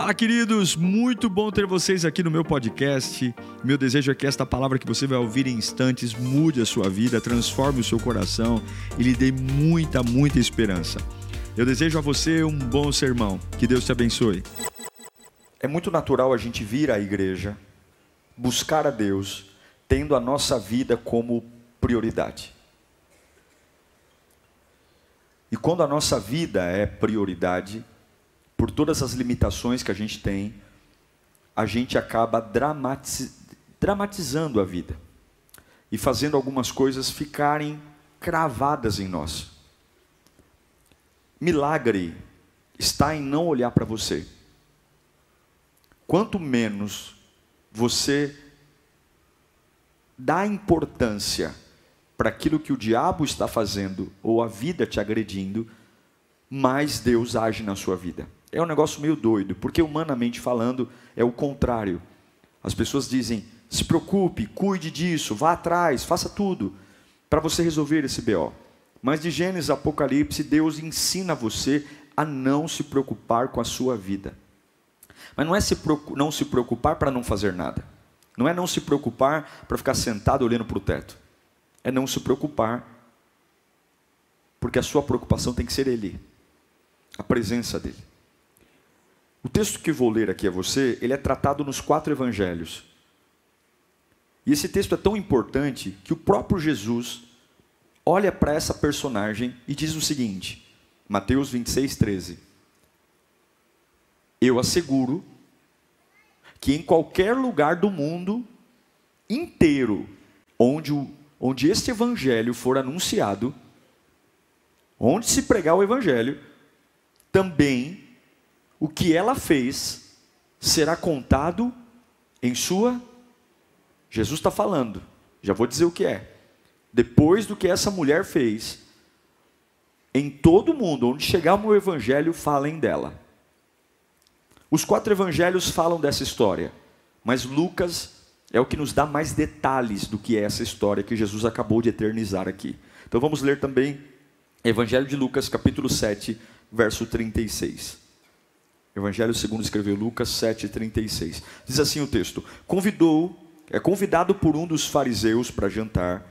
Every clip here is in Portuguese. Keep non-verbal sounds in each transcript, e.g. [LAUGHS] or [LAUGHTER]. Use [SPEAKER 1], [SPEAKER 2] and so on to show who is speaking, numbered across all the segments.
[SPEAKER 1] Fala, queridos! Muito bom ter vocês aqui no meu podcast. Meu desejo é que esta palavra que você vai ouvir em instantes mude a sua vida, transforme o seu coração e lhe dê muita, muita esperança. Eu desejo a você um bom sermão. Que Deus te abençoe.
[SPEAKER 2] É muito natural a gente vir à igreja, buscar a Deus, tendo a nossa vida como prioridade. E quando a nossa vida é prioridade, por todas as limitações que a gente tem, a gente acaba dramatiz... dramatizando a vida e fazendo algumas coisas ficarem cravadas em nós. Milagre está em não olhar para você. Quanto menos você dá importância para aquilo que o diabo está fazendo ou a vida te agredindo, mais Deus age na sua vida. É um negócio meio doido, porque humanamente falando é o contrário. As pessoas dizem: se preocupe, cuide disso, vá atrás, faça tudo para você resolver esse BO. Mas de Gênesis a Apocalipse, Deus ensina você a não se preocupar com a sua vida. Mas não é se não se preocupar para não fazer nada. Não é não se preocupar para ficar sentado olhando para o teto. É não se preocupar, porque a sua preocupação tem que ser Ele, a presença dEle. O texto que vou ler aqui a você, ele é tratado nos quatro evangelhos. E esse texto é tão importante que o próprio Jesus olha para essa personagem e diz o seguinte: Mateus 26, 13. Eu asseguro que em qualquer lugar do mundo inteiro onde, onde este evangelho for anunciado, onde se pregar o evangelho, também o que ela fez será contado em sua. Jesus está falando, já vou dizer o que é. Depois do que essa mulher fez, em todo mundo, onde chegar o evangelho, falem dela. Os quatro evangelhos falam dessa história, mas Lucas é o que nos dá mais detalhes do que é essa história que Jesus acabou de eternizar aqui. Então vamos ler também Evangelho de Lucas, capítulo 7, verso 36. Evangelho segundo escreveu Lucas 7:36. Diz assim o texto: Convidou, é convidado por um dos fariseus para jantar.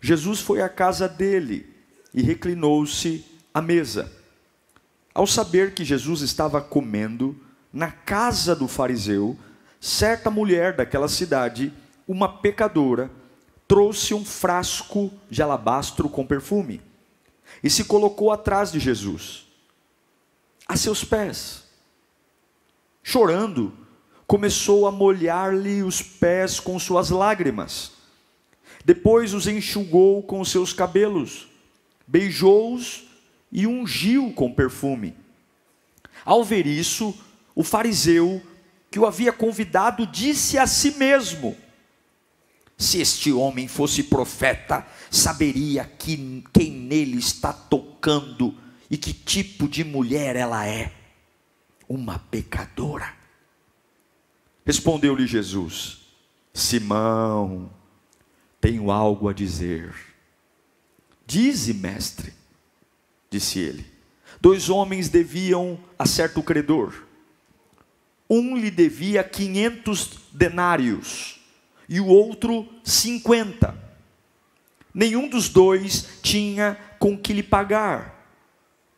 [SPEAKER 2] Jesus foi à casa dele e reclinou-se à mesa. Ao saber que Jesus estava comendo na casa do fariseu, certa mulher daquela cidade, uma pecadora, trouxe um frasco de alabastro com perfume e se colocou atrás de Jesus, a seus pés chorando, começou a molhar-lhe os pés com suas lágrimas. Depois os enxugou com seus cabelos, beijou-os e ungiu com perfume. Ao ver isso, o fariseu que o havia convidado disse a si mesmo: Se este homem fosse profeta, saberia que, quem nele está tocando e que tipo de mulher ela é uma pecadora. Respondeu-lhe Jesus: Simão, tenho algo a dizer. Dize, mestre, disse ele. Dois homens deviam a certo credor. Um lhe devia quinhentos denários e o outro cinquenta. Nenhum dos dois tinha com que lhe pagar.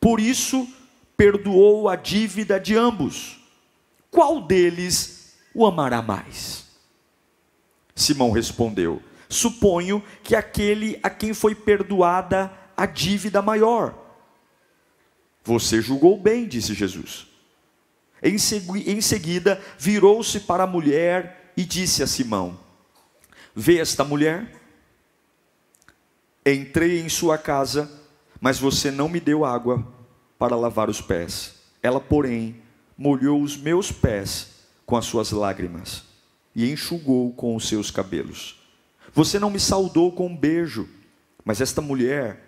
[SPEAKER 2] Por isso, perdoou a dívida de ambos. Qual deles o amará mais? Simão respondeu: Suponho que aquele a quem foi perdoada a dívida maior. Você julgou bem, disse Jesus. Em, em seguida, virou-se para a mulher e disse a Simão: Vê esta mulher? Entrei em sua casa, mas você não me deu água para lavar os pés. Ela, porém, molhou os meus pés com as suas lágrimas e enxugou com os seus cabelos. Você não me saudou com um beijo, mas esta mulher,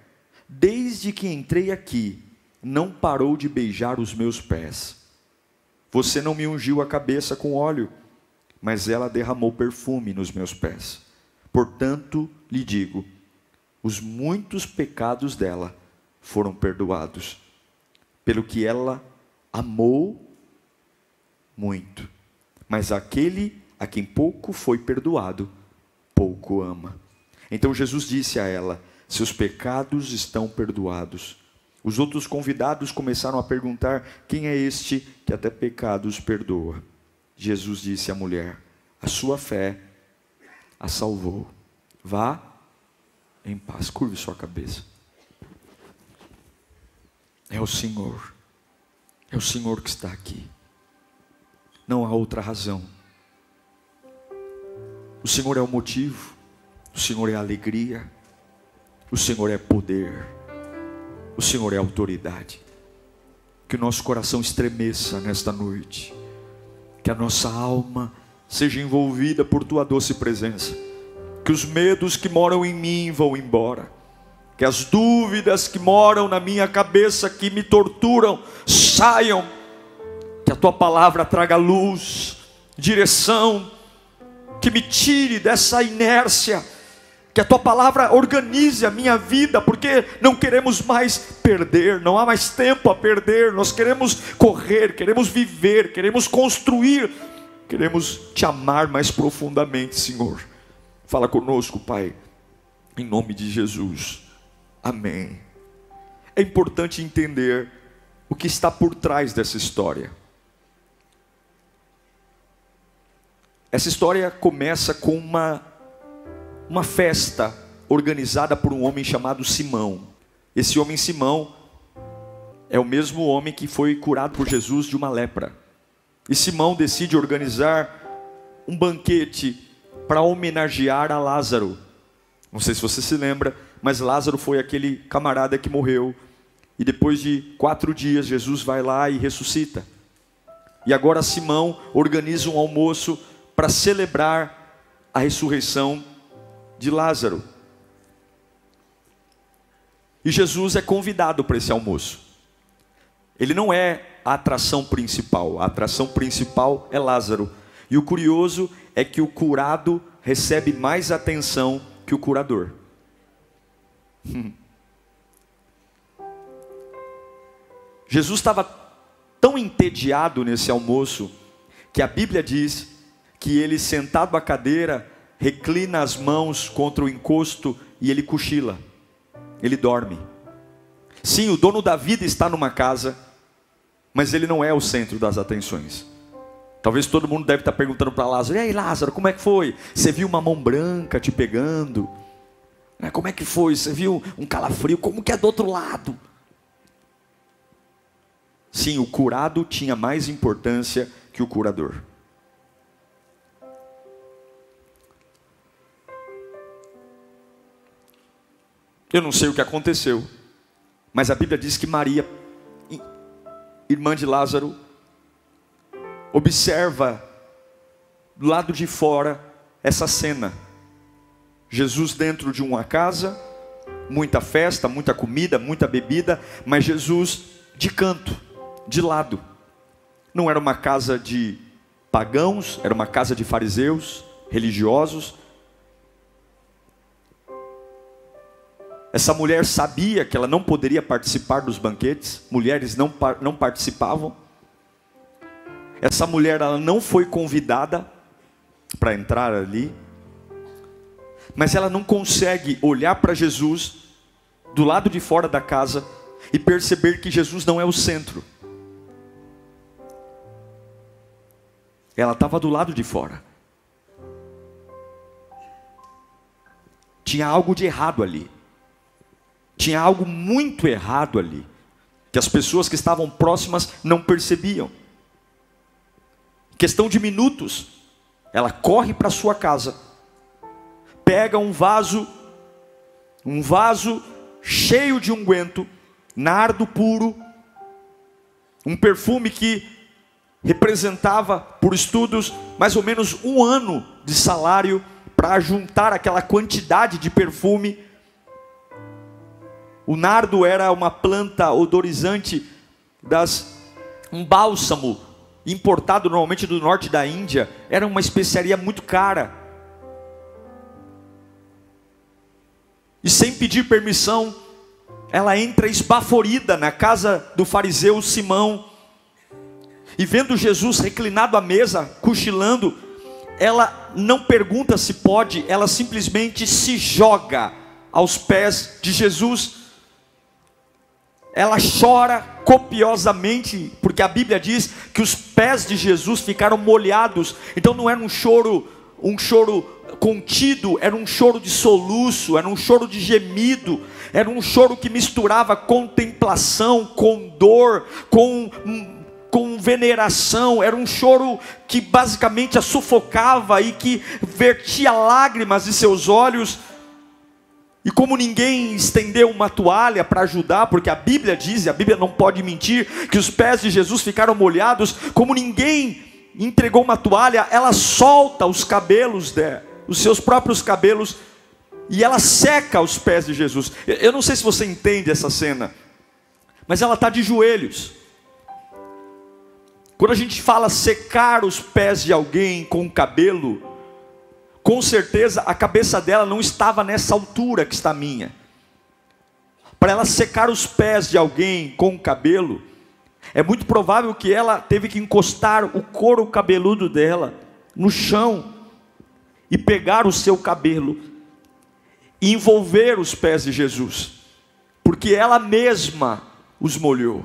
[SPEAKER 2] desde que entrei aqui, não parou de beijar os meus pés. Você não me ungiu a cabeça com óleo, mas ela derramou perfume nos meus pés. Portanto, lhe digo: os muitos pecados dela foram perdoados pelo que ela amou muito. Mas aquele a quem pouco foi perdoado, pouco ama. Então Jesus disse a ela: Seus pecados estão perdoados. Os outros convidados começaram a perguntar: Quem é este que até pecados perdoa? Jesus disse à mulher: A sua fé a salvou. Vá em paz. Curve sua cabeça. É o Senhor. É o Senhor que está aqui. Não há outra razão. O Senhor é o motivo. O Senhor é a alegria. O Senhor é poder. O Senhor é autoridade. Que o nosso coração estremeça nesta noite. Que a nossa alma seja envolvida por tua doce presença. Que os medos que moram em mim vão embora. Que as dúvidas que moram na minha cabeça, que me torturam, saiam. Que a tua palavra traga luz, direção, que me tire dessa inércia. Que a tua palavra organize a minha vida, porque não queremos mais perder, não há mais tempo a perder, nós queremos correr, queremos viver, queremos construir Queremos te amar mais profundamente, Senhor. Fala conosco, Pai, em nome de Jesus. Amém. É importante entender o que está por trás dessa história. Essa história começa com uma, uma festa organizada por um homem chamado Simão. Esse homem Simão é o mesmo homem que foi curado por Jesus de uma lepra. E Simão decide organizar um banquete para homenagear a Lázaro. Não sei se você se lembra, mas Lázaro foi aquele camarada que morreu. E depois de quatro dias, Jesus vai lá e ressuscita. E agora Simão organiza um almoço para celebrar a ressurreição de Lázaro. E Jesus é convidado para esse almoço. Ele não é a atração principal. A atração principal é Lázaro. E o curioso é que o curado recebe mais atenção que o curador. [LAUGHS] Jesus estava tão entediado nesse almoço que a Bíblia diz que ele, sentado à cadeira, reclina as mãos contra o encosto e ele cochila, ele dorme. Sim, o dono da vida está numa casa mas ele não é o centro das atenções. Talvez todo mundo deve estar perguntando para Lázaro: e aí, Lázaro, como é que foi? Você viu uma mão branca te pegando? Né, como é que foi? Você viu um calafrio? Como que é do outro lado? Sim, o curado tinha mais importância que o curador. Eu não sei o que aconteceu, mas a Bíblia diz que Maria irmã de Lázaro, observa do lado de fora essa cena. Jesus dentro de uma casa, muita festa, muita comida, muita bebida, mas Jesus de canto, de lado. Não era uma casa de pagãos, era uma casa de fariseus, religiosos, Essa mulher sabia que ela não poderia participar dos banquetes, mulheres não, não participavam. Essa mulher ela não foi convidada para entrar ali, mas ela não consegue olhar para Jesus do lado de fora da casa e perceber que Jesus não é o centro. Ela estava do lado de fora. Tinha algo de errado ali. Tinha algo muito errado ali, que as pessoas que estavam próximas não percebiam. Questão de minutos, ela corre para sua casa, pega um vaso, um vaso cheio de unguento, nardo puro, um perfume que representava, por estudos, mais ou menos um ano de salário para juntar aquela quantidade de perfume o nardo era uma planta odorizante das um bálsamo importado normalmente do norte da Índia, era uma especiaria muito cara. E sem pedir permissão, ela entra esbaforida na casa do fariseu Simão. e vendo Jesus reclinado à mesa, cochilando, ela não pergunta se pode, ela simplesmente se joga aos pés de Jesus. Ela chora copiosamente, porque a Bíblia diz que os pés de Jesus ficaram molhados. Então não era um choro, um choro contido, era um choro de soluço, era um choro de gemido, era um choro que misturava contemplação com dor, com com veneração, era um choro que basicamente a sufocava e que vertia lágrimas de seus olhos. E como ninguém estendeu uma toalha para ajudar, porque a Bíblia diz, e a Bíblia não pode mentir, que os pés de Jesus ficaram molhados, como ninguém entregou uma toalha, ela solta os cabelos dela, os seus próprios cabelos, e ela seca os pés de Jesus. Eu não sei se você entende essa cena, mas ela está de joelhos. Quando a gente fala secar os pés de alguém com o cabelo, com certeza a cabeça dela não estava nessa altura que está minha. Para ela secar os pés de alguém com o cabelo, é muito provável que ela teve que encostar o couro cabeludo dela no chão e pegar o seu cabelo e envolver os pés de Jesus, porque ela mesma os molhou.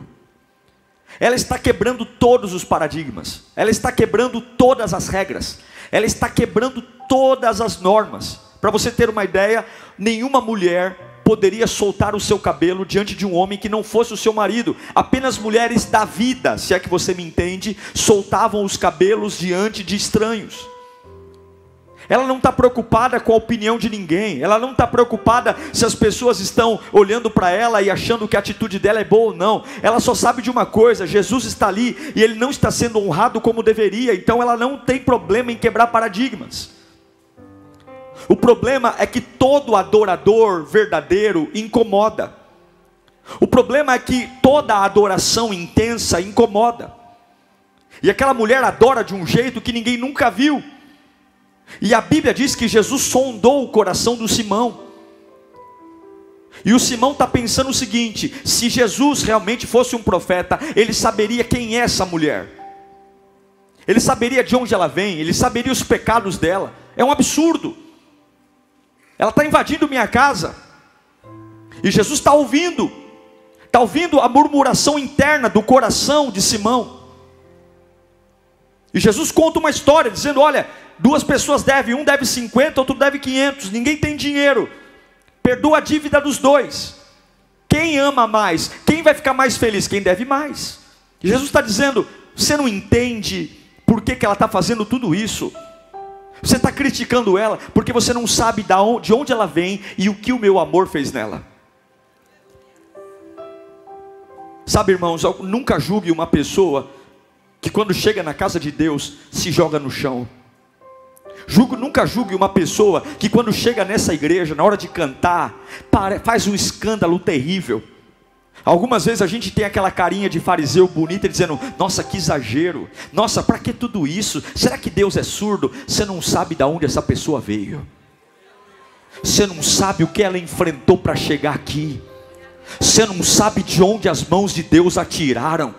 [SPEAKER 2] Ela está quebrando todos os paradigmas, ela está quebrando todas as regras, ela está quebrando todas as normas. Para você ter uma ideia, nenhuma mulher poderia soltar o seu cabelo diante de um homem que não fosse o seu marido. Apenas mulheres da vida, se é que você me entende, soltavam os cabelos diante de estranhos. Ela não está preocupada com a opinião de ninguém. Ela não está preocupada se as pessoas estão olhando para ela e achando que a atitude dela é boa ou não. Ela só sabe de uma coisa: Jesus está ali e ele não está sendo honrado como deveria. Então ela não tem problema em quebrar paradigmas. O problema é que todo adorador verdadeiro incomoda. O problema é que toda adoração intensa incomoda. E aquela mulher adora de um jeito que ninguém nunca viu. E a Bíblia diz que Jesus sondou o coração do Simão. E o Simão está pensando o seguinte: se Jesus realmente fosse um profeta, ele saberia quem é essa mulher, ele saberia de onde ela vem, ele saberia os pecados dela. É um absurdo. Ela está invadindo minha casa, e Jesus está ouvindo, está ouvindo a murmuração interna do coração de Simão. E Jesus conta uma história dizendo: olha, duas pessoas devem, um deve 50, outro deve 500, ninguém tem dinheiro, perdoa a dívida dos dois. Quem ama mais? Quem vai ficar mais feliz? Quem deve mais. Jesus está dizendo: você não entende por que, que ela está fazendo tudo isso. Você está criticando ela porque você não sabe de onde ela vem e o que o meu amor fez nela. Sabe, irmãos, nunca julgue uma pessoa que quando chega na casa de Deus se joga no chão. Julgo, nunca julgue uma pessoa que quando chega nessa igreja, na hora de cantar, faz um escândalo terrível. Algumas vezes a gente tem aquela carinha de fariseu bonita dizendo: Nossa, que exagero, nossa, para que tudo isso? Será que Deus é surdo? Você não sabe de onde essa pessoa veio, você não sabe o que ela enfrentou para chegar aqui, você não sabe de onde as mãos de Deus a tiraram.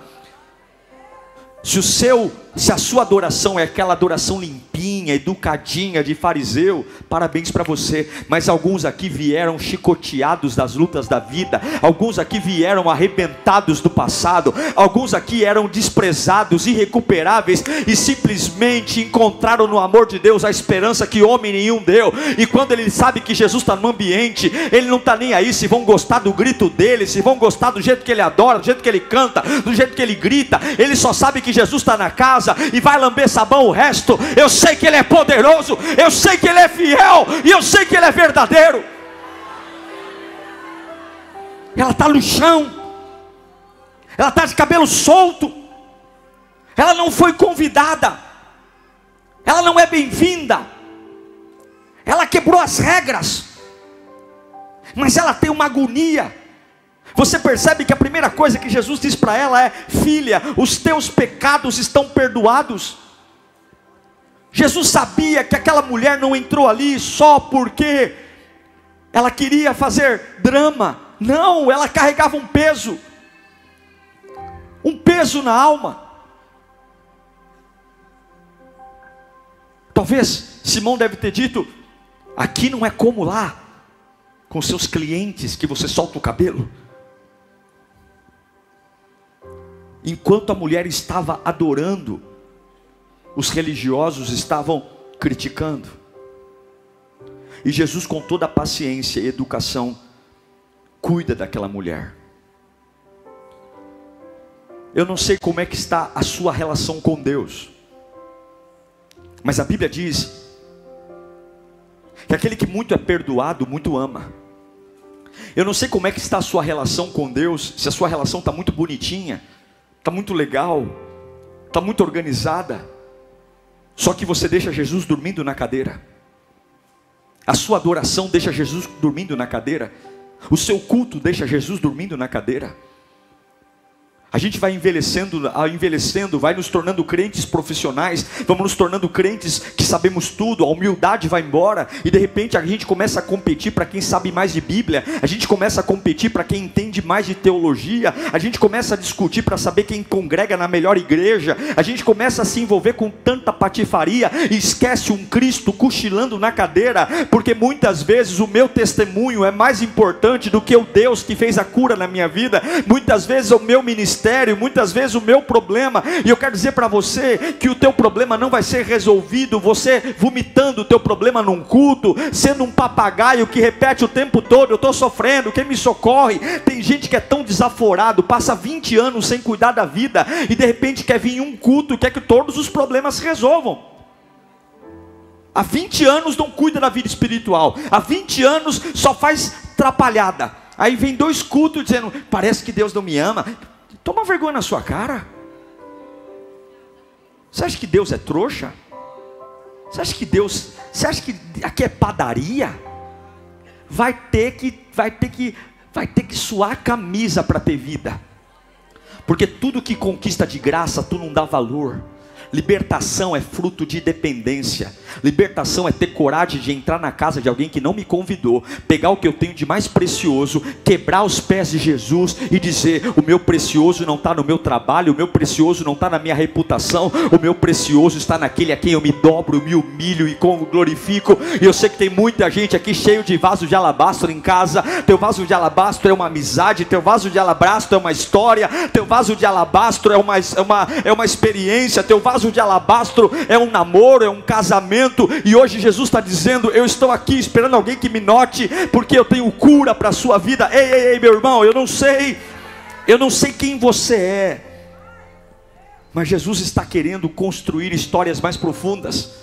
[SPEAKER 2] Se o seu, se a sua adoração é aquela adoração limpinha, educadinha de fariseu, parabéns para você. Mas alguns aqui vieram chicoteados das lutas da vida, alguns aqui vieram arrebentados do passado, alguns aqui eram desprezados, irrecuperáveis e simplesmente encontraram no amor de Deus a esperança que homem nenhum deu. E quando ele sabe que Jesus está no ambiente, ele não está nem aí se vão gostar do grito dele, se vão gostar do jeito que ele adora, do jeito que ele canta, do jeito que ele grita. Ele só sabe que Jesus está na casa e vai lamber sabão o resto. Eu sei que Ele é poderoso, eu sei que Ele é fiel e eu sei que Ele é verdadeiro. Ela está no chão, ela está de cabelo solto, ela não foi convidada, ela não é bem-vinda, ela quebrou as regras, mas ela tem uma agonia você percebe que a primeira coisa que Jesus diz para ela é: Filha, os teus pecados estão perdoados. Jesus sabia que aquela mulher não entrou ali só porque ela queria fazer drama. Não, ela carregava um peso, um peso na alma. Talvez Simão deve ter dito: aqui não é como lá, com seus clientes que você solta o cabelo. Enquanto a mulher estava adorando, os religiosos estavam criticando. E Jesus, com toda a paciência e educação, cuida daquela mulher. Eu não sei como é que está a sua relação com Deus. Mas a Bíblia diz que aquele que muito é perdoado, muito ama. Eu não sei como é que está a sua relação com Deus, se a sua relação está muito bonitinha, está muito legal, está muito organizada, só que você deixa Jesus dormindo na cadeira. A sua adoração deixa Jesus dormindo na cadeira. O seu culto deixa Jesus dormindo na cadeira. A gente vai envelhecendo, envelhecendo, vai nos tornando crentes profissionais, vamos nos tornando crentes que sabemos tudo, a humildade vai embora e de repente a gente começa a competir para quem sabe mais de Bíblia, a gente começa a competir para quem entende mais de teologia, a gente começa a discutir para saber quem congrega na melhor igreja, a gente começa a se envolver com tanta patifaria e esquece um Cristo cochilando na cadeira, porque muitas vezes o meu testemunho é mais importante do que o Deus que fez a cura na minha vida, muitas vezes o meu ministério ministério, muitas vezes o meu problema, e eu quero dizer para você que o teu problema não vai ser resolvido você vomitando o teu problema num culto, sendo um papagaio que repete o tempo todo, eu estou sofrendo, quem me socorre? Tem gente que é tão desaforado, passa 20 anos sem cuidar da vida, e de repente quer vir em um culto quer que todos os problemas se resolvam. Há 20 anos não cuida da vida espiritual. Há 20 anos só faz trapalhada. Aí vem dois cultos dizendo: parece que Deus não me ama. Toma vergonha na sua cara. Você acha que Deus é trouxa? Você acha que Deus, você acha que aqui é padaria? Vai ter que, vai ter que, vai ter que suar a camisa para ter vida. Porque tudo que conquista de graça, tu não dá valor. Libertação é fruto de dependência. Libertação é ter coragem de entrar na casa de alguém que não me convidou, pegar o que eu tenho de mais precioso, quebrar os pés de Jesus e dizer: o meu precioso não está no meu trabalho, o meu precioso não está na minha reputação, o meu precioso está naquele a quem eu me dobro, me humilho e glorifico. E eu sei que tem muita gente aqui cheio de vaso de alabastro em casa. Teu vaso de alabastro é uma amizade, teu vaso de alabastro é uma história, teu vaso de alabastro é uma, é uma, é uma experiência, teu vaso vaso de alabastro é um namoro, é um casamento, e hoje Jesus está dizendo: Eu estou aqui esperando alguém que me note, porque eu tenho cura para a sua vida. Ei, ei, ei, meu irmão, eu não sei, eu não sei quem você é, mas Jesus está querendo construir histórias mais profundas.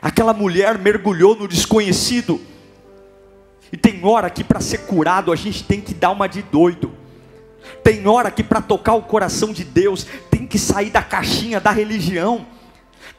[SPEAKER 2] Aquela mulher mergulhou no desconhecido, e tem hora que para ser curado a gente tem que dar uma de doido. Tem hora que para tocar o coração de Deus que sair da caixinha da religião.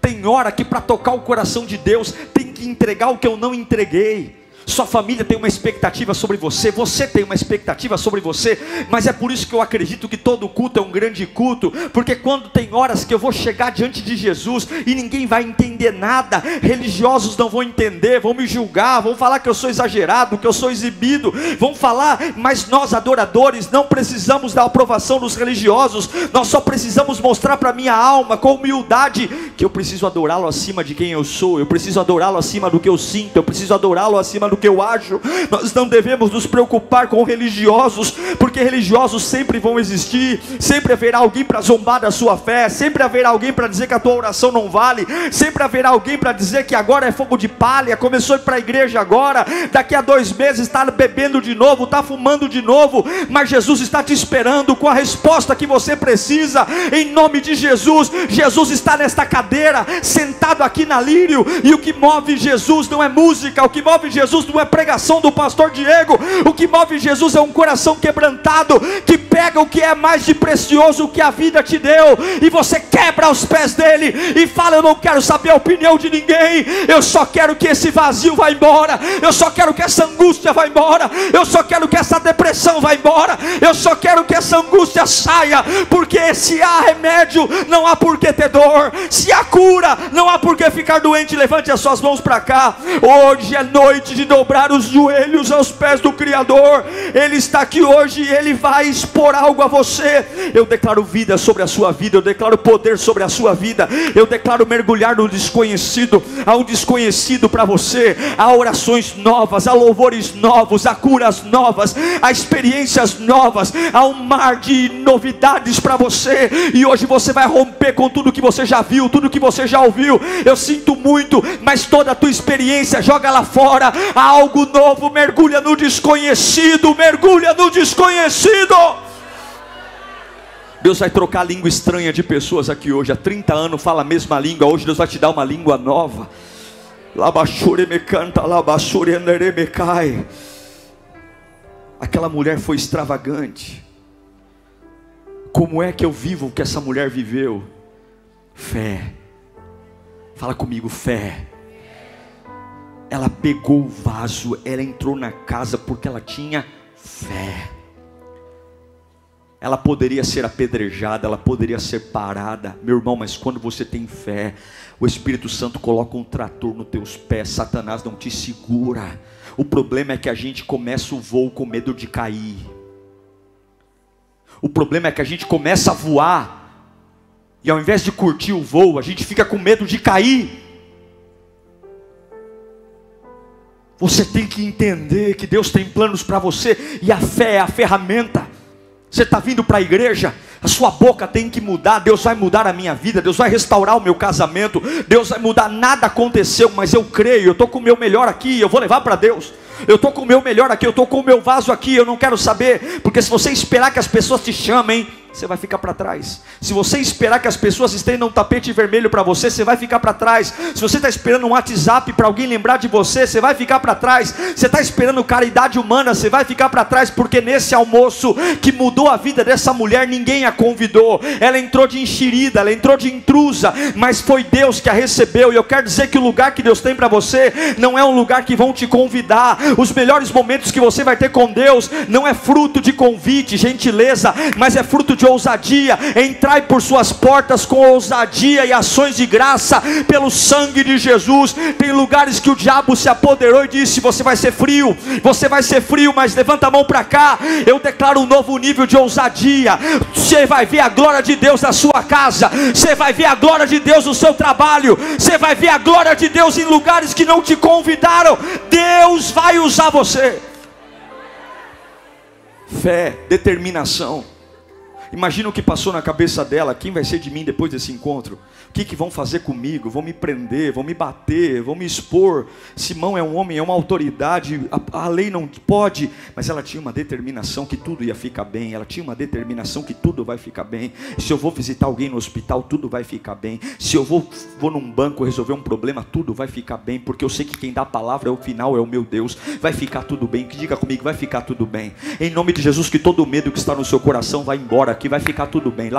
[SPEAKER 2] Tem hora que para tocar o coração de Deus tem que entregar o que eu não entreguei. Sua família tem uma expectativa sobre você, você tem uma expectativa sobre você, mas é por isso que eu acredito que todo culto é um grande culto, porque quando tem horas que eu vou chegar diante de Jesus e ninguém vai entender nada, religiosos não vão entender, vão me julgar, vão falar que eu sou exagerado, que eu sou exibido, vão falar, mas nós adoradores não precisamos da aprovação dos religiosos, nós só precisamos mostrar para minha alma com humildade que eu preciso adorá-lo acima de quem eu sou, eu preciso adorá-lo acima do que eu sinto, eu preciso adorá-lo acima do que eu acho. Nós não devemos nos preocupar com religiosos, porque religiosos sempre vão existir, sempre haverá alguém para zombar da sua fé, sempre haverá alguém para dizer que a tua oração não vale, sempre haverá alguém para dizer que agora é fogo de palha, começou a ir para a igreja agora, daqui a dois meses está bebendo de novo, está fumando de novo, mas Jesus está te esperando com a resposta que você precisa, em nome de Jesus. Jesus está nesta cadeira, sentado aqui na lírio, e o que move Jesus não é música, o que move Jesus não é pregação do pastor Diego. O que move Jesus é um coração quebrantado que pega o que é mais de precioso que a vida te deu e você quebra aos pés dele e fala: Eu não quero saber a opinião de ninguém, eu só quero que esse vazio vá embora, eu só quero que essa angústia vá embora, eu só quero que essa depressão vá embora, eu só quero que essa angústia saia, porque se há remédio, não há por que ter dor, se há cura. Não há por que ficar doente. Levante as suas mãos para cá. Hoje é noite de dobrar os joelhos aos pés do Criador. Ele está aqui hoje e ele vai expor algo a você. Eu declaro vida sobre a sua vida. Eu declaro poder sobre a sua vida. Eu declaro mergulhar no desconhecido. Há um desconhecido para você. Há orações novas, há louvores novos, há curas novas, há experiências novas. Há um mar de novidades para você. E hoje você vai romper com tudo que você já viu, tudo que você já ouviu. Eu sinto muito, mas toda a tua experiência joga lá fora. Algo novo, mergulha no desconhecido, mergulha no desconhecido. Deus vai trocar a língua estranha de pessoas aqui hoje. Há 30 anos fala a mesma língua. Hoje Deus vai te dar uma língua nova. Me canta, me cai. Aquela mulher foi extravagante. Como é que eu vivo o que essa mulher viveu? Fé. Fala comigo, fé. Ela pegou o vaso, ela entrou na casa porque ela tinha fé. Ela poderia ser apedrejada, ela poderia ser parada, meu irmão, mas quando você tem fé, o Espírito Santo coloca um trator nos teus pés, Satanás não te segura. O problema é que a gente começa o voo com medo de cair. O problema é que a gente começa a voar e ao invés de curtir o voo, a gente fica com medo de cair. Você tem que entender que Deus tem planos para você e a fé é a ferramenta. Você está vindo para a igreja, a sua boca tem que mudar. Deus vai mudar a minha vida, Deus vai restaurar o meu casamento, Deus vai mudar. Nada aconteceu, mas eu creio, eu estou com o meu melhor aqui, eu vou levar para Deus. Eu estou com o meu melhor aqui, eu estou com o meu vaso aqui, eu não quero saber, porque se você esperar que as pessoas te chamem, você vai ficar para trás. Se você esperar que as pessoas estendam um tapete vermelho para você, você vai ficar para trás. Se você está esperando um WhatsApp para alguém lembrar de você, você vai ficar para trás. Você está esperando caridade humana, você vai ficar para trás, porque nesse almoço que mudou a vida dessa mulher, ninguém a convidou. Ela entrou de enxerida, ela entrou de intrusa, mas foi Deus que a recebeu. E eu quero dizer que o lugar que Deus tem para você não é um lugar que vão te convidar. Os melhores momentos que você vai ter com Deus não é fruto de convite, gentileza, mas é fruto de ousadia, entrai por suas portas com ousadia e ações de graça pelo sangue de Jesus. Tem lugares que o diabo se apoderou e disse: Você vai ser frio, você vai ser frio, mas levanta a mão para cá. Eu declaro um novo nível de ousadia. Você vai ver a glória de Deus na sua casa, você vai ver a glória de Deus no seu trabalho, você vai ver a glória de Deus em lugares que não te convidaram. Deus vai usar você. Fé, determinação. Imagina o que passou na cabeça dela: quem vai ser de mim depois desse encontro? O que, que vão fazer comigo? Vão me prender, vão me bater, vão me expor. Simão é um homem, é uma autoridade, a, a, lei não pode, mas ela tinha uma determinação que tudo ia ficar bem. Ela tinha uma determinação que tudo vai ficar bem. Se eu vou visitar alguém no hospital, tudo vai ficar bem. Se eu vou, vou num banco resolver um problema, tudo vai ficar bem, porque eu sei que quem dá a palavra é o final, é o meu Deus. Vai ficar tudo bem. Que diga comigo, vai ficar tudo bem. Em nome de Jesus, que todo medo que está no seu coração vai embora, que vai ficar tudo bem.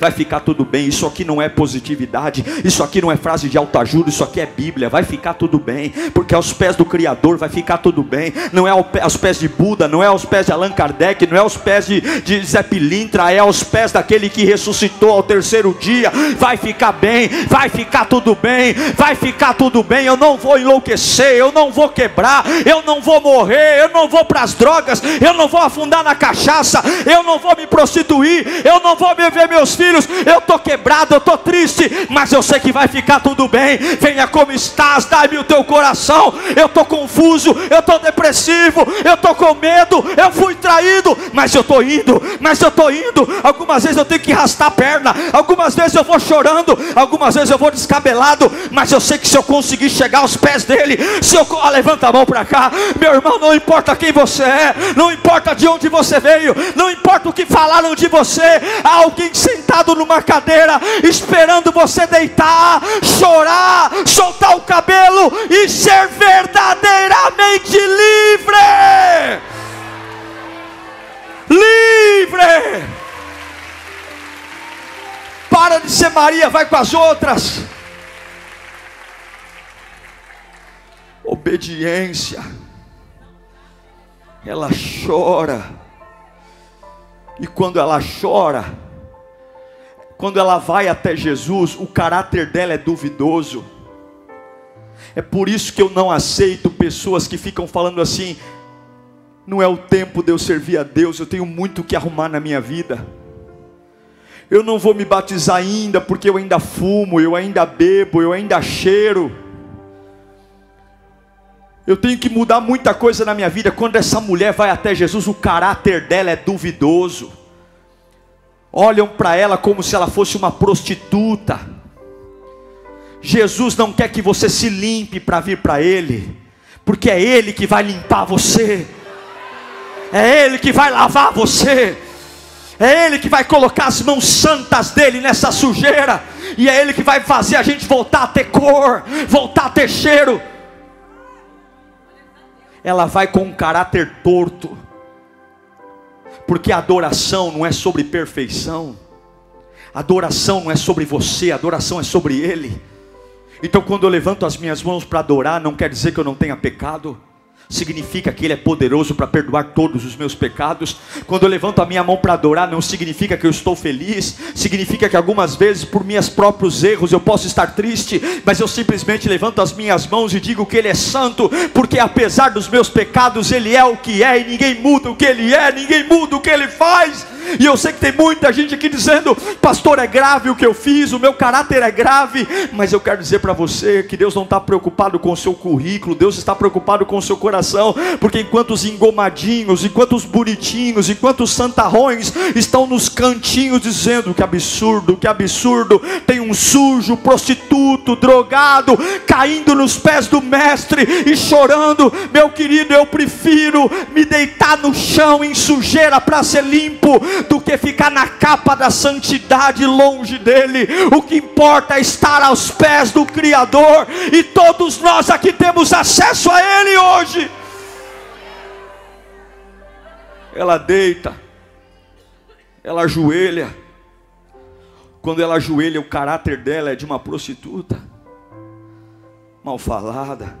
[SPEAKER 2] Vai ficar tudo bem isso aqui não é positividade, isso aqui não é frase de autoajuda, isso aqui é Bíblia, vai ficar tudo bem, porque aos pés do Criador vai ficar tudo bem, não é aos pés de Buda, não é aos pés de Allan Kardec, não é aos pés de, de Zé Pilintra, é aos pés daquele que ressuscitou ao terceiro dia, vai ficar bem, vai ficar tudo bem, vai ficar tudo bem, eu não vou enlouquecer, eu não vou quebrar, eu não vou morrer, eu não vou para as drogas, eu não vou afundar na cachaça, eu não vou me prostituir, eu não vou beber meus filhos, eu estou quebrado quebrado, eu estou triste, mas eu sei que vai ficar tudo bem. Venha como estás, dá-me o teu coração. Eu estou confuso, eu estou depressivo, eu estou com medo, eu fui traído, mas eu estou indo, mas eu estou indo. Algumas vezes eu tenho que arrastar a perna, algumas vezes eu vou chorando, algumas vezes eu vou descabelado, mas eu sei que se eu conseguir chegar aos pés dele, se eu ah, levanta a mão para cá, meu irmão, não importa quem você é, não importa de onde você veio, não importa o que falaram de você, há alguém sentado numa cadeira esperando você deitar, chorar, soltar o cabelo e ser verdadeiramente livre. Livre! Para de ser Maria, vai com as outras. Obediência. Ela chora. E quando ela chora, quando ela vai até Jesus, o caráter dela é duvidoso. É por isso que eu não aceito pessoas que ficam falando assim: não é o tempo de eu servir a Deus, eu tenho muito que arrumar na minha vida. Eu não vou me batizar ainda porque eu ainda fumo, eu ainda bebo, eu ainda cheiro. Eu tenho que mudar muita coisa na minha vida. Quando essa mulher vai até Jesus, o caráter dela é duvidoso. Olham para ela como se ela fosse uma prostituta. Jesus não quer que você se limpe para vir para Ele, porque é Ele que vai limpar você, é Ele que vai lavar você, é Ele que vai colocar as mãos santas dele nessa sujeira, e é Ele que vai fazer a gente voltar a ter cor, voltar a ter cheiro. Ela vai com um caráter torto, porque a adoração não é sobre perfeição, adoração não é sobre você, adoração é sobre Ele. Então, quando eu levanto as minhas mãos para adorar, não quer dizer que eu não tenha pecado significa que Ele é poderoso para perdoar todos os meus pecados. Quando eu levanto a minha mão para adorar, não significa que eu estou feliz, significa que algumas vezes, por meus próprios erros, eu posso estar triste, mas eu simplesmente levanto as minhas mãos e digo que Ele é santo, porque apesar dos meus pecados, Ele é o que é, e ninguém muda o que Ele é, ninguém muda o que Ele faz. E eu sei que tem muita gente aqui dizendo, pastor, é grave o que eu fiz, o meu caráter é grave, mas eu quero dizer para você que Deus não está preocupado com o seu currículo, Deus está preocupado com o seu coração, porque enquanto os engomadinhos, enquanto os bonitinhos, enquanto os santarrões estão nos cantinhos dizendo que absurdo, que absurdo, tem um sujo, prostituto, drogado, caindo nos pés do mestre e chorando, meu querido, eu prefiro me deitar no chão em sujeira para ser limpo do que ficar na capa da santidade longe dele. O que importa é estar aos pés do Criador, e todos nós aqui temos acesso a Ele hoje. Ela deita, ela ajoelha. Quando ela ajoelha, o caráter dela é de uma prostituta, mal falada.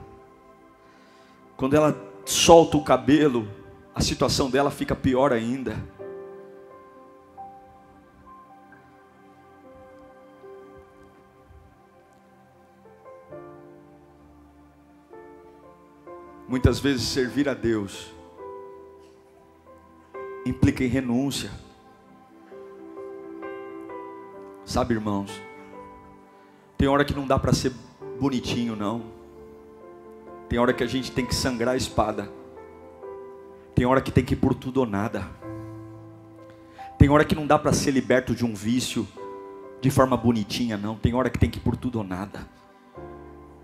[SPEAKER 2] Quando ela solta o cabelo, a situação dela fica pior ainda. Muitas vezes servir a Deus implica em renúncia. Sabe, irmãos, tem hora que não dá para ser bonitinho, não. Tem hora que a gente tem que sangrar a espada. Tem hora que tem que ir por tudo ou nada. Tem hora que não dá para ser liberto de um vício de forma bonitinha, não. Tem hora que tem que ir por tudo ou nada.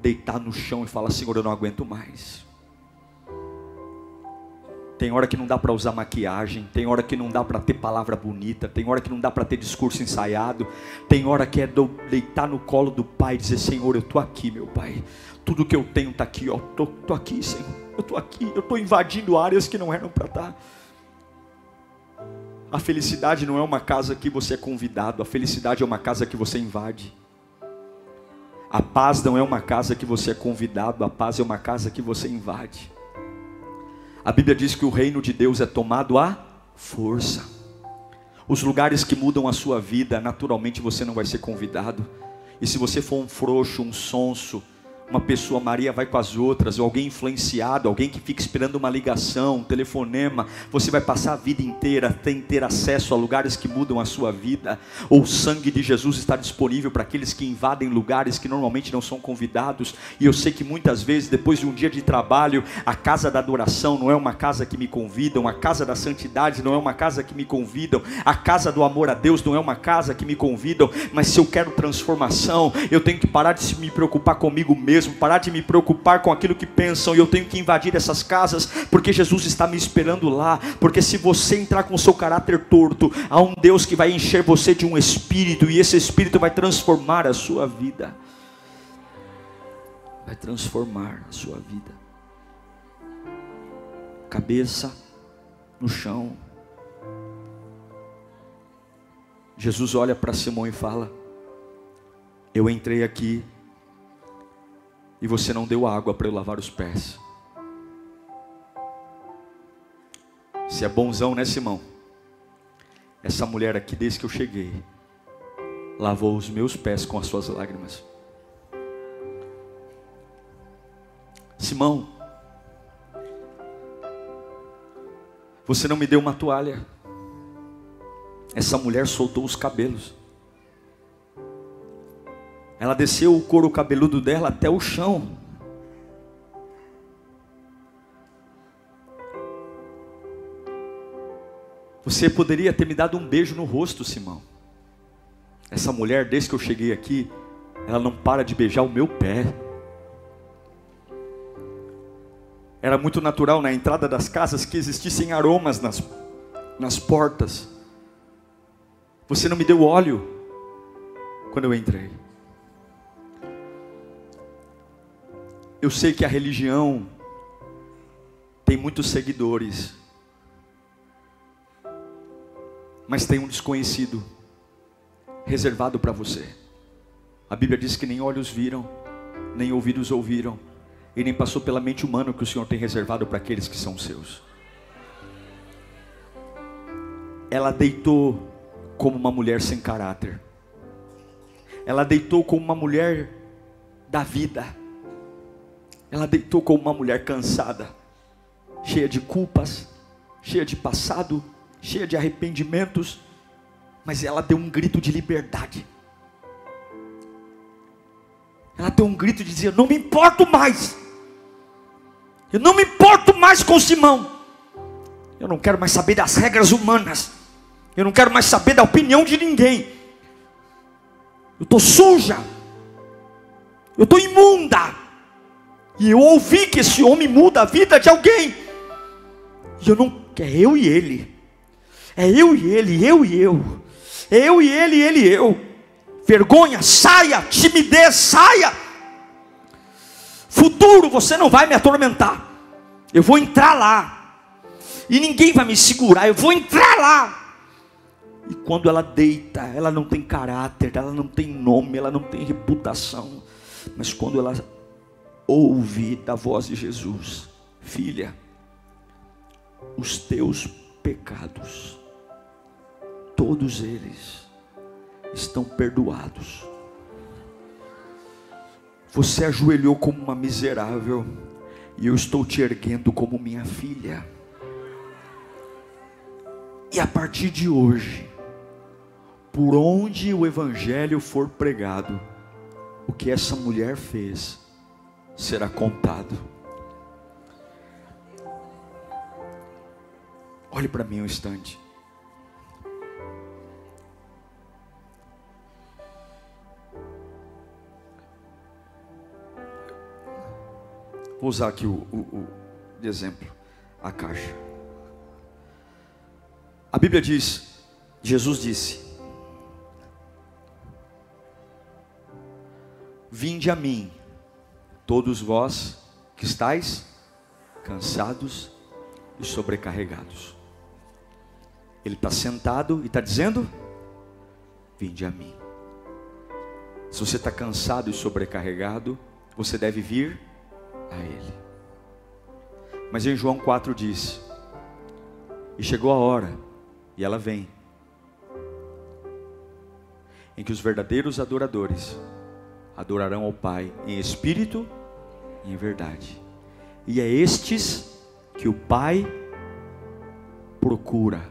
[SPEAKER 2] Deitar no chão e falar: Senhor, eu não aguento mais. Tem hora que não dá para usar maquiagem, tem hora que não dá para ter palavra bonita, tem hora que não dá para ter discurso ensaiado, tem hora que é deitar no colo do Pai e dizer: Senhor, eu estou aqui, meu Pai. Tudo que eu tenho está aqui, ó. Tô, tô aqui, Senhor. Eu estou aqui. Eu estou invadindo áreas que não eram para estar. Tá. A felicidade não é uma casa que você é convidado, a felicidade é uma casa que você invade. A paz não é uma casa que você é convidado, a paz é uma casa que você invade. A Bíblia diz que o reino de Deus é tomado à força. Os lugares que mudam a sua vida, naturalmente você não vai ser convidado. E se você for um frouxo, um sonso, uma pessoa Maria vai com as outras, ou alguém influenciado, alguém que fica esperando uma ligação, um telefonema, você vai passar a vida inteira sem ter acesso a lugares que mudam a sua vida, ou o sangue de Jesus está disponível para aqueles que invadem lugares que normalmente não são convidados, e eu sei que muitas vezes, depois de um dia de trabalho, a casa da adoração não é uma casa que me convidam, a casa da santidade não é uma casa que me convidam, a casa do amor a Deus não é uma casa que me convidam, mas se eu quero transformação, eu tenho que parar de me preocupar comigo mesmo mesmo, parar de me preocupar com aquilo que pensam, e eu tenho que invadir essas casas, porque Jesus está me esperando lá. Porque se você entrar com o seu caráter torto, há um Deus que vai encher você de um espírito, e esse espírito vai transformar a sua vida. Vai transformar a sua vida. Cabeça no chão. Jesus olha para Simão e fala: Eu entrei aqui e você não deu água para eu lavar os pés. Se é bonzão, né, Simão? Essa mulher aqui, desde que eu cheguei, lavou os meus pés com as suas lágrimas. Simão, você não me deu uma toalha. Essa mulher soltou os cabelos. Ela desceu o couro cabeludo dela até o chão. Você poderia ter me dado um beijo no rosto, Simão. Essa mulher, desde que eu cheguei aqui, ela não para de beijar o meu pé. Era muito natural na entrada das casas que existissem aromas nas, nas portas. Você não me deu óleo quando eu entrei. Eu sei que a religião tem muitos seguidores, mas tem um desconhecido reservado para você. A Bíblia diz que nem olhos viram, nem ouvidos ouviram, e nem passou pela mente humana o que o Senhor tem reservado para aqueles que são seus. Ela deitou como uma mulher sem caráter. Ela deitou como uma mulher da vida. Ela deitou como uma mulher cansada, cheia de culpas, cheia de passado, cheia de arrependimentos, mas ela deu um grito de liberdade. Ela deu um grito de dizer: não me importo mais. Eu não me importo mais com Simão. Eu não quero mais saber das regras humanas. Eu não quero mais saber da opinião de ninguém. Eu estou suja. Eu estou imunda. E eu ouvi que esse homem muda a vida de alguém. E eu não. É eu e ele. É eu e ele, eu e eu. É eu e ele, ele e eu. Vergonha, saia. Timidez, saia. Futuro, você não vai me atormentar. Eu vou entrar lá. E ninguém vai me segurar. Eu vou entrar lá. E quando ela deita, ela não tem caráter, ela não tem nome, ela não tem reputação. Mas quando ela ouve da voz de Jesus: Filha, os teus pecados, todos eles estão perdoados. Você ajoelhou como uma miserável, e eu estou te erguendo como minha filha. E a partir de hoje, por onde o Evangelho for pregado, o que essa mulher fez, será contado. Olhe para mim um instante. Vou usar aqui o, o, o de exemplo, a caixa. A Bíblia diz, Jesus disse: Vinde a mim, todos vós que estáis cansados e sobrecarregados. Ele está sentado e está dizendo: Vinde a mim. Se você está cansado e sobrecarregado, você deve vir a Ele. Mas em João 4 diz: E chegou a hora, e ela vem, em que os verdadeiros adoradores adorarão ao Pai em espírito e em verdade. E é estes que o Pai procura.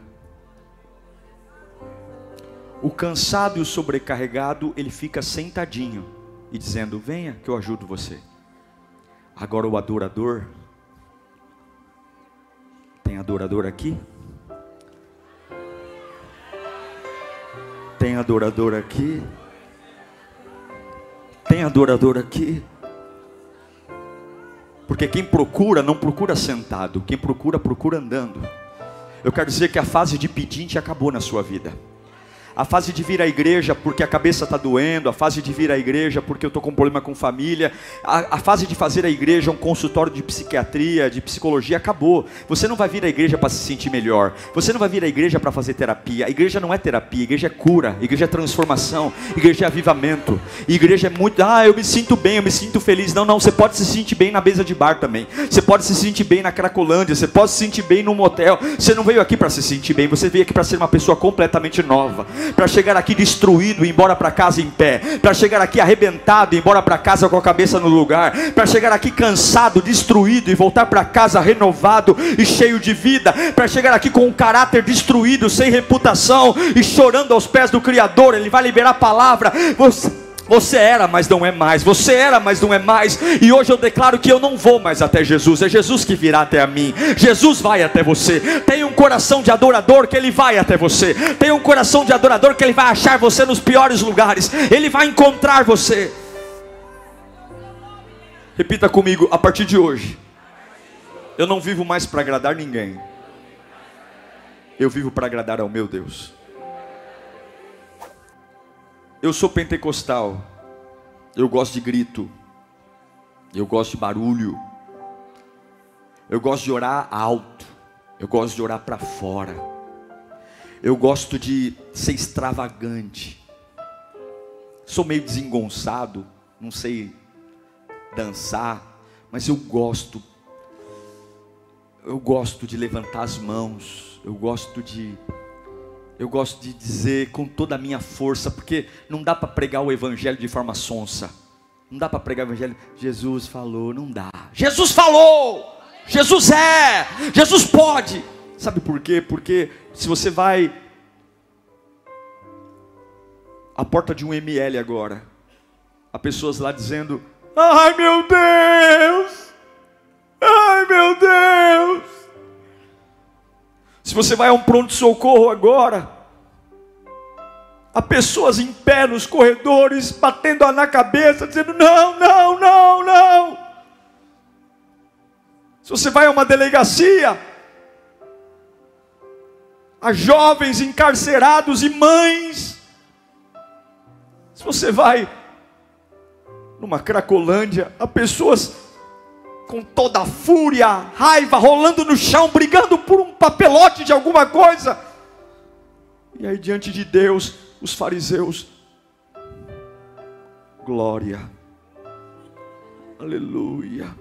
[SPEAKER 2] O cansado e o sobrecarregado, ele fica sentadinho e dizendo: Venha que eu ajudo você. Agora o adorador, tem adorador aqui? Tem adorador aqui? Tem adorador aqui? Porque quem procura, não procura sentado, quem procura, procura andando. Eu quero dizer que a fase de pedinte acabou na sua vida a fase de vir à igreja porque a cabeça está doendo, a fase de vir à igreja porque eu estou com um problema com família, a, a, fase de fazer a igreja um consultório de psiquiatria, de psicologia, acabou. Você não vai vir à igreja para se sentir melhor, você não vai vir à igreja para fazer terapia. A igreja não é terapia, a igreja é cura, a igreja é transformação, a igreja é avivamento. A igreja é muito, ah, eu me sinto bem, eu me sinto feliz. Não, não, você pode se sentir bem na mesa de bar também, você pode se sentir bem na Cracolândia, você pode se sentir bem num motel. Você não veio aqui para se sentir bem, você veio aqui para ser uma pessoa completamente nova. Para chegar aqui destruído e embora para casa em pé, para chegar aqui arrebentado e embora para casa com a cabeça no lugar, para chegar aqui cansado, destruído e voltar para casa renovado e cheio de vida, para chegar aqui com um caráter destruído, sem reputação e chorando aos pés do Criador. Ele vai liberar a palavra. Você você era, mas não é mais. Você era, mas não é mais. E hoje eu declaro que eu não vou mais até Jesus. É Jesus que virá até a mim. Jesus vai até você. Tem um coração de adorador que ele vai até você. Tem um coração de adorador que ele vai achar você nos piores lugares. Ele vai encontrar você. Repita comigo, a partir de hoje. Eu não vivo mais para agradar ninguém. Eu vivo para agradar ao meu Deus. Eu sou pentecostal. Eu gosto de grito. Eu gosto de barulho. Eu gosto de orar alto. Eu gosto de orar para fora. Eu gosto de ser extravagante. Sou meio desengonçado, não sei dançar, mas eu gosto. Eu gosto de levantar as mãos. Eu gosto de eu gosto de dizer com toda a minha força, porque não dá para pregar o evangelho de forma sonsa. Não dá para pregar o evangelho. Jesus falou, não dá. Jesus falou! Jesus é! Jesus pode! Sabe por quê? Porque se você vai à porta de um ML agora, há pessoas lá dizendo: Ai meu Deus! Ai meu Deus! Se você vai a um pronto-socorro agora, há pessoas em pé nos corredores, batendo na cabeça, dizendo: não, não, não, não. Se você vai a uma delegacia, há jovens encarcerados e mães. Se você vai numa Cracolândia, há pessoas com toda a fúria, raiva, rolando no chão, brigando por um papelote de alguma coisa. E aí, diante de Deus, os fariseus, glória, aleluia,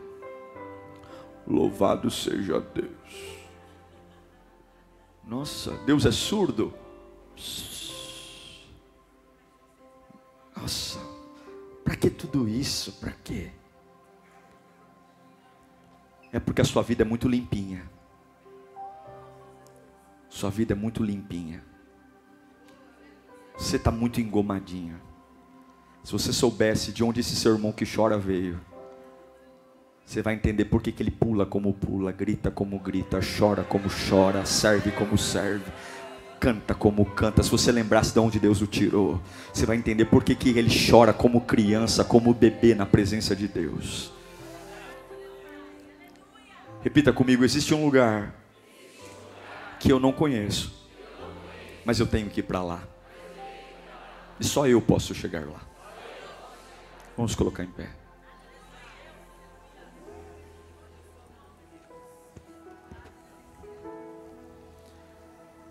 [SPEAKER 2] louvado seja Deus. Nossa, Deus é surdo. Nossa, para que tudo isso? Para quê? É porque a sua vida é muito limpinha. Sua vida é muito limpinha. Você está muito engomadinha. Se você soubesse de onde esse seu irmão que chora veio, você vai entender por que, que ele pula como pula, grita como grita, chora como chora, serve como serve, canta como canta. Se você lembrasse de onde Deus o tirou, você vai entender por que, que ele chora como criança, como bebê na presença de Deus. Repita comigo: existe um lugar que eu não conheço, mas eu tenho que ir para lá. E só eu posso chegar lá. Vamos colocar em pé.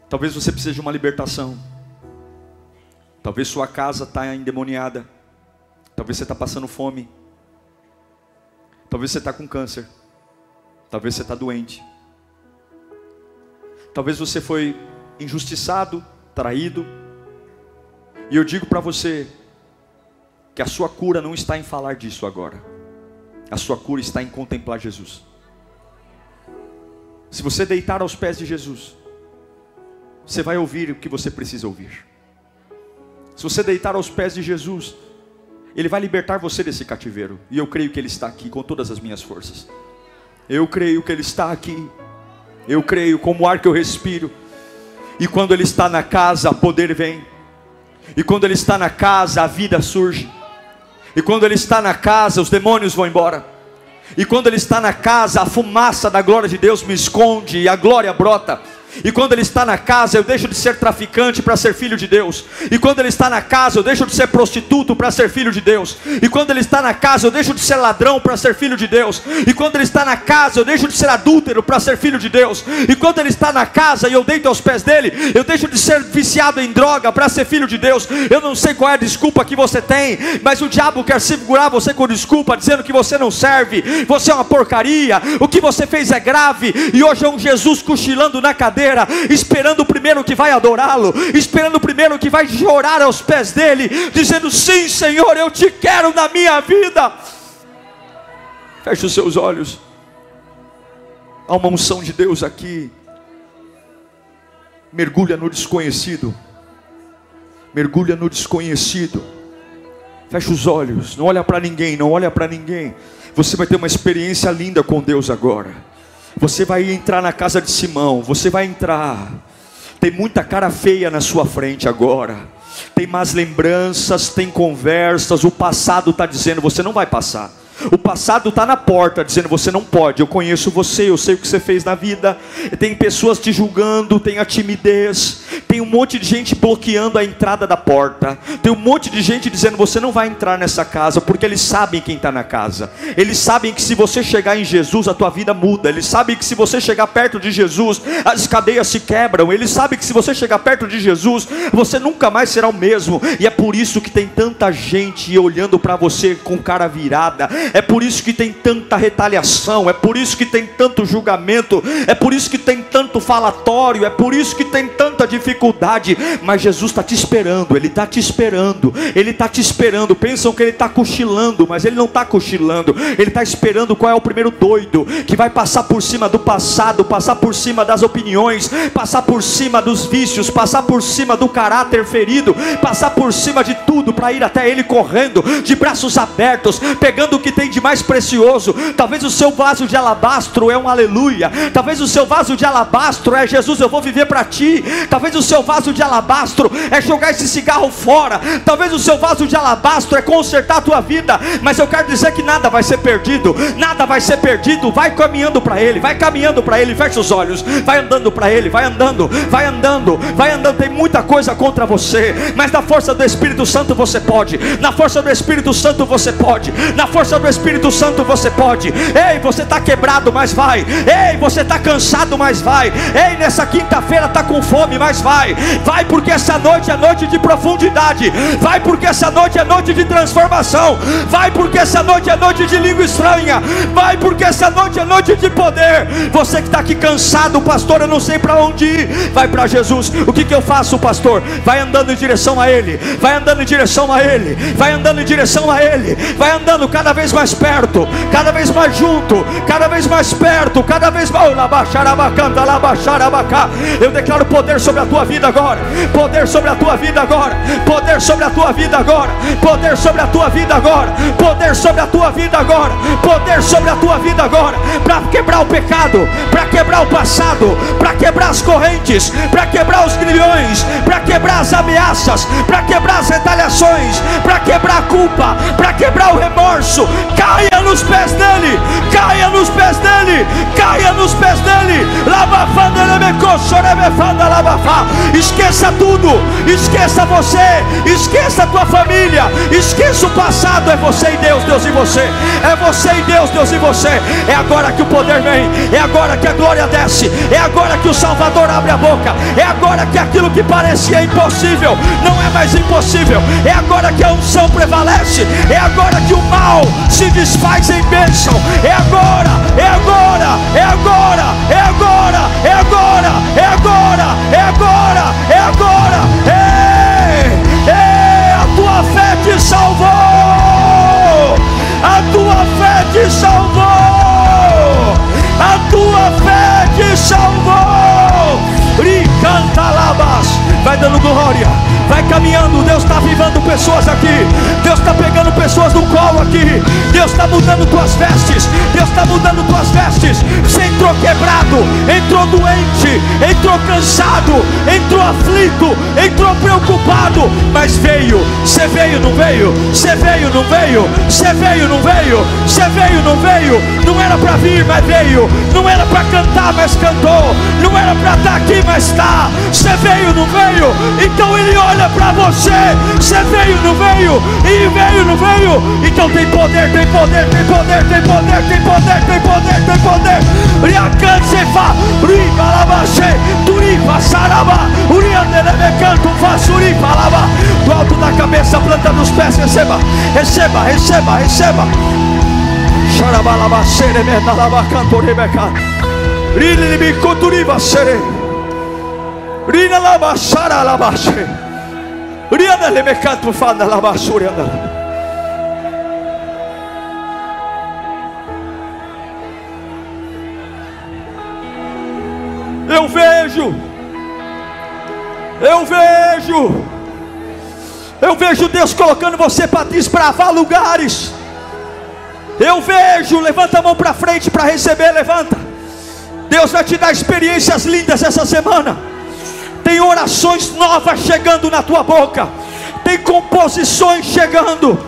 [SPEAKER 2] Talvez você precise de uma libertação. Talvez sua casa está endemoniada. Talvez você está passando fome. Talvez você está com câncer. Talvez você está doente. Talvez você foi injustiçado, traído. E eu digo para você que a sua cura não está em falar disso agora. A sua cura está em contemplar Jesus. Se você deitar aos pés de Jesus, você vai ouvir o que você precisa ouvir. Se você deitar aos pés de Jesus, Ele vai libertar você desse cativeiro. E eu creio que Ele está aqui com todas as minhas forças. Eu creio que Ele está aqui. Eu creio como ar que eu respiro. E quando Ele está na casa, poder vem. E quando Ele está na casa, a vida surge. E quando Ele está na casa, os demônios vão embora. E quando Ele está na casa, a fumaça da glória de Deus me esconde e a glória brota. E quando ele está na casa, eu deixo de ser traficante para ser filho de Deus. E quando ele está na casa, eu deixo de ser prostituto para ser filho de Deus. E quando ele está na casa, eu deixo de ser ladrão para ser filho de Deus. E quando ele está na casa, eu deixo de ser adúltero para ser filho de Deus. E quando ele está na casa e eu deito aos pés dele, eu deixo de ser viciado em droga para ser filho de Deus. Eu não sei qual é a desculpa que você tem, mas o diabo quer segurar você com desculpa, dizendo que você não serve, você é uma porcaria, o que você fez é grave. E hoje é um Jesus cochilando na cadeira cadeira, esperando o primeiro que vai adorá-lo, esperando o primeiro que vai chorar aos pés dele, dizendo: Sim, Senhor, eu te quero na minha vida. Feche os seus olhos. Há uma unção de Deus aqui. Mergulha no desconhecido. Mergulha no desconhecido. Feche os olhos. Não olha para ninguém. Não olha para ninguém. Você vai ter uma experiência linda com Deus agora. Você vai entrar na casa de Simão. Você vai entrar. Tem muita cara feia na sua frente agora. Tem más lembranças, tem conversas. O passado está dizendo: você não vai passar. O passado está na porta, dizendo: você não pode. Eu conheço você, eu sei o que você fez na vida. Tem pessoas te julgando, tem a timidez. Tem um monte de gente bloqueando a entrada da porta. Tem um monte de gente dizendo: você não vai entrar nessa casa, porque eles sabem quem está na casa. Eles sabem que se você chegar em Jesus, a tua vida muda. Eles sabem que se você chegar perto de Jesus, as cadeias se quebram. Eles sabem que se você chegar perto de Jesus, você nunca mais será o mesmo. E é por isso que tem tanta gente olhando para você com cara virada é por isso que tem tanta retaliação, é por isso que tem tanto julgamento, é por isso que tem tanto falatório, é por isso que tem tanta dificuldade. Mas Jesus está te esperando, Ele está te esperando, Ele está te esperando. Pensam que Ele está cochilando, mas Ele não está cochilando, Ele está esperando qual é o primeiro doido que vai passar por cima do passado, passar por cima das opiniões, passar por cima dos vícios, passar por cima do caráter ferido, passar por cima de tudo para ir até Ele correndo, de braços abertos, pegando o que tem de mais precioso. Talvez o seu vaso de alabastro é um aleluia. Talvez o seu vaso de alabastro é Jesus, eu vou viver para ti. Talvez o seu vaso de alabastro é jogar esse cigarro fora. Talvez o seu vaso de alabastro é consertar a tua vida. Mas eu quero dizer que nada vai ser perdido. Nada vai ser perdido. Vai caminhando para Ele, vai caminhando para Ele. Fecha os olhos, vai andando para Ele, vai andando, vai andando, vai andando. Tem muita coisa contra você, mas na força do Espírito Santo você pode. Na força do Espírito Santo você pode. Na força do Espírito Santo você pode. Ei, você está quebrado, mas vai. Ei, você está cansado, mas vai. Ei, nessa quinta-feira está com fome, mas vai. Vai porque essa noite é noite de profundidade. Vai porque essa noite é noite de transformação. Vai porque essa noite é noite de língua estranha. Vai porque essa noite é noite de poder. Você que está aqui cansado, pastor, eu não sei para onde ir. Vai para Jesus. O que, que eu faço, pastor? Vai andando em direção a Ele. Vai andando em direção a Ele. Vai andando em direção a Ele. Vai andando cada vez mais mais perto, cada vez mais junto, cada vez mais perto, cada vez mais. Eu declaro poder sobre a tua vida agora, poder sobre a tua vida agora, poder sobre a tua vida agora, poder sobre a tua vida agora, poder sobre a tua vida agora, poder sobre a tua vida agora, para quebrar o pecado, para quebrar o passado, para quebrar as correntes, para quebrar os grilhões, para quebrar as ameaças, para quebrar as retaliações, para quebrar a culpa, para quebrar o remorso, caia nos pés dele, caia nos pés dele, caia nos pés dele. Esqueça tudo, esqueça você, esqueça a tua família, esqueça o passado. É você e Deus, Deus e você, é você e Deus, Deus e você. É agora que o poder vem, é agora que a glória desce, é agora que o Salvador abre a boca, é agora que aquilo que parecia impossível não é mais impossível, é agora que a unção prevalece, é agora que o mal se desfaz em bênção. É agora, é agora, é agora, é agora, é agora, é agora, é agora, é agora. Ei, ei, a tua fé te salvou. A tua fé te salvou. A tua fé te salvou. Ricanta labas. Vai dando glória Vai caminhando, Deus está avivando pessoas aqui. Deus está pegando pessoas no colo aqui. Deus está mudando tuas vestes. Deus está mudando tuas vestes. Você entrou quebrado, entrou doente, entrou cansado, entrou aflito, entrou preocupado. Mas veio, você veio, não veio? Você veio, não veio? Você veio, não veio? Você veio, não veio? Não era para vir, mas veio. Não era para cantar, mas cantou. Não era para estar tá aqui, mas está. Você veio, não veio? Então ele olha olha para você. Você veio, não veio? E veio, não veio? Então tem poder, tem poder, tem poder, tem poder, tem poder, tem poder, tem poder. Riacancefa, Ribalabashe, Turifa, Saraba, Uriandelebecanto, Fassurifa, Lava. Do alto da cabeça, planta dos pés, receba, receba, receba, receba. Xarabalabasere, Mendalabacanto, Rebeca. Rilibicoturiva, Sere. Rina labashara labashe. Riana lemekanto fana labashuriana. Eu vejo, eu vejo, eu vejo Deus colocando você para desbravar lugares. Eu vejo, levanta a mão para frente para receber, levanta. Deus vai te dar experiências lindas essa semana. Tem orações novas chegando na tua boca. Tem composições chegando.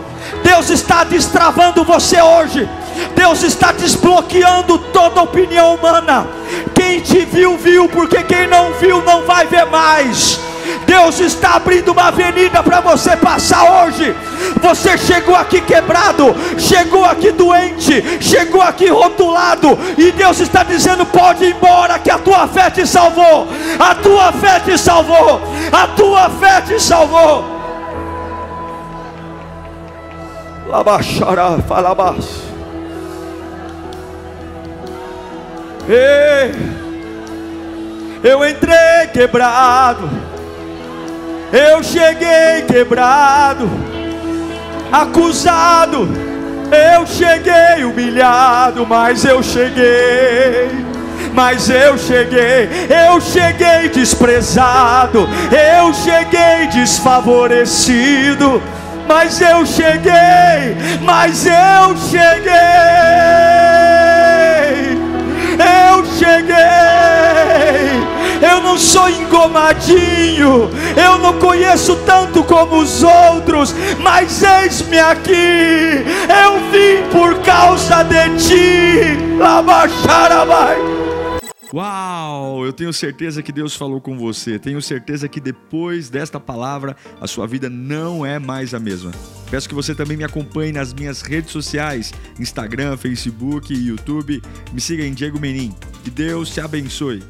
[SPEAKER 2] Deus está destravando você hoje. Deus está desbloqueando toda opinião humana. Quem te viu, viu, porque quem não viu não vai ver mais. Deus está abrindo uma avenida para você passar hoje. Você chegou aqui quebrado, chegou aqui doente, chegou aqui rotulado, e Deus está dizendo: pode ir embora, que a tua fé te salvou, a tua fé te salvou, a tua fé te salvou. Labaxará, falabás. Ei, eu entrei quebrado eu cheguei quebrado, acusado. Eu cheguei humilhado, mas eu cheguei. Mas eu cheguei, eu cheguei desprezado, eu cheguei desfavorecido, mas eu cheguei, mas eu cheguei, eu cheguei eu não sou engomadinho, eu não conheço tanto como os outros, mas eis-me aqui, eu vim por causa de ti, Labaxarabai.
[SPEAKER 1] Uau! Eu tenho certeza que Deus falou com você. Tenho certeza que depois desta palavra a sua vida não é mais a mesma. Peço que você também me acompanhe nas minhas redes sociais: Instagram, Facebook e YouTube. Me siga em Diego Menin. Que Deus te abençoe.